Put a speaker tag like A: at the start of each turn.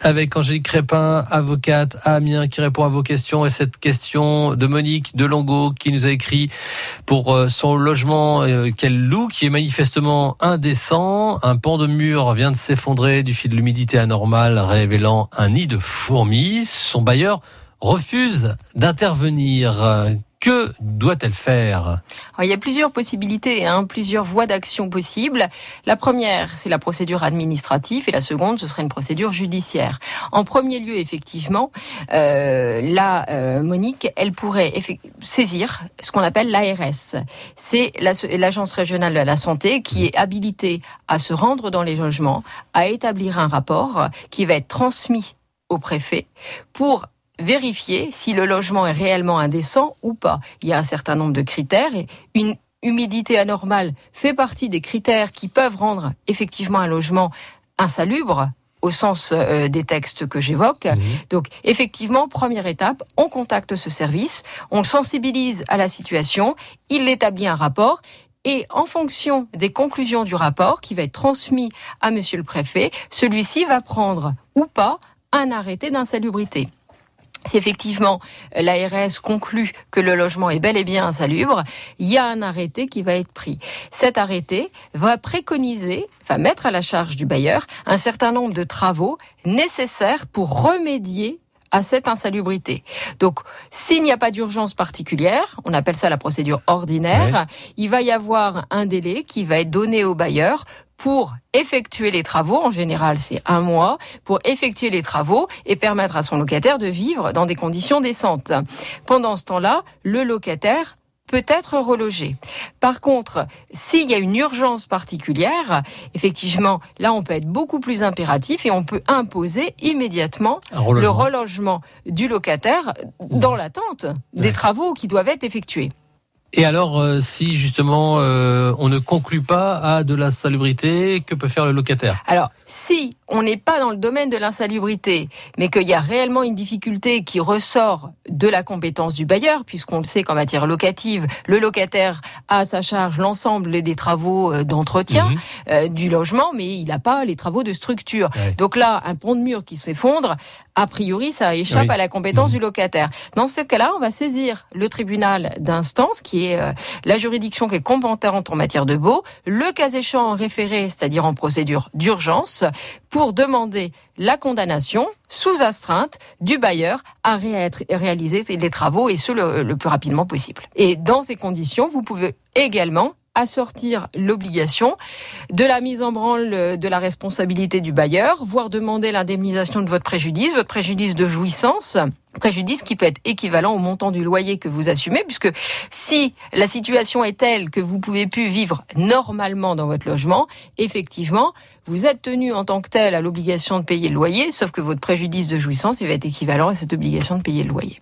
A: avec Angélique Crépin, avocate à Amiens, qui répond à vos questions. Et cette question de Monique de Longo, qui nous a écrit pour euh, son logement euh, qu'elle loue, qui est manifestement indécent. Un pan de mur vient de s'effondrer du fil de l'humidité anormale, révélant un nid de fourmis. Son bailleur refuse d'intervenir. Que doit-elle faire
B: Il y a plusieurs possibilités, hein, plusieurs voies d'action possibles. La première, c'est la procédure administrative et la seconde, ce serait une procédure judiciaire. En premier lieu, effectivement, euh, la euh, Monique, elle pourrait saisir ce qu'on appelle l'ARS. C'est l'Agence régionale de la santé qui est habilitée à se rendre dans les logements, à établir un rapport qui va être transmis au préfet pour vérifier si le logement est réellement indécent ou pas. Il y a un certain nombre de critères et une humidité anormale fait partie des critères qui peuvent rendre effectivement un logement insalubre au sens euh, des textes que j'évoque. Mmh. Donc effectivement, première étape, on contacte ce service, on sensibilise à la situation, il établit un rapport et en fonction des conclusions du rapport qui va être transmis à monsieur le préfet, celui-ci va prendre ou pas un arrêté d'insalubrité. Si effectivement euh, l'ARS conclut que le logement est bel et bien insalubre, il y a un arrêté qui va être pris. Cet arrêté va préconiser, va mettre à la charge du bailleur un certain nombre de travaux nécessaires pour remédier à cette insalubrité. Donc, s'il n'y a pas d'urgence particulière, on appelle ça la procédure ordinaire, il va y avoir un délai qui va être donné au bailleur pour effectuer les travaux, en général c'est un mois, pour effectuer les travaux et permettre à son locataire de vivre dans des conditions décentes. Pendant ce temps-là, le locataire peut être relogé. Par contre, s'il y a une urgence particulière, effectivement, là, on peut être beaucoup plus impératif et on peut imposer immédiatement le relogement du locataire dans l'attente des travaux qui doivent être effectués.
A: Et alors, euh, si justement euh, on ne conclut pas à de la salubrité, que peut faire le locataire?
B: Alors, si on n'est pas dans le domaine de l'insalubrité, mais qu'il y a réellement une difficulté qui ressort de la compétence du bailleur, puisqu'on le sait qu'en matière locative, le locataire a à sa charge l'ensemble des travaux euh, d'entretien mhm. du logement, mais il n'a pas les travaux de structure. Donc là, un pont de mur qui s'effondre, a priori, ça échappe à la compétence du locataire. Dans ce cas-là, on va saisir le tribunal d'instance, qui est euh, la juridiction qui est compétente en matière de baux, le cas échéant référé, c'est-à-dire en procédure d'urgence, pour demander la condamnation sous astreinte du bailleur à réaliser les travaux et ce le plus rapidement possible. Et dans ces conditions, vous pouvez également assortir l'obligation de la mise en branle de la responsabilité du bailleur, voire demander l'indemnisation de votre préjudice, votre préjudice de jouissance préjudice qui peut être équivalent au montant du loyer que vous assumez, puisque si la situation est telle que vous pouvez plus vivre normalement dans votre logement, effectivement, vous êtes tenu en tant que tel à l'obligation de payer le loyer, sauf que votre préjudice de jouissance, il va être équivalent à cette obligation de payer le loyer.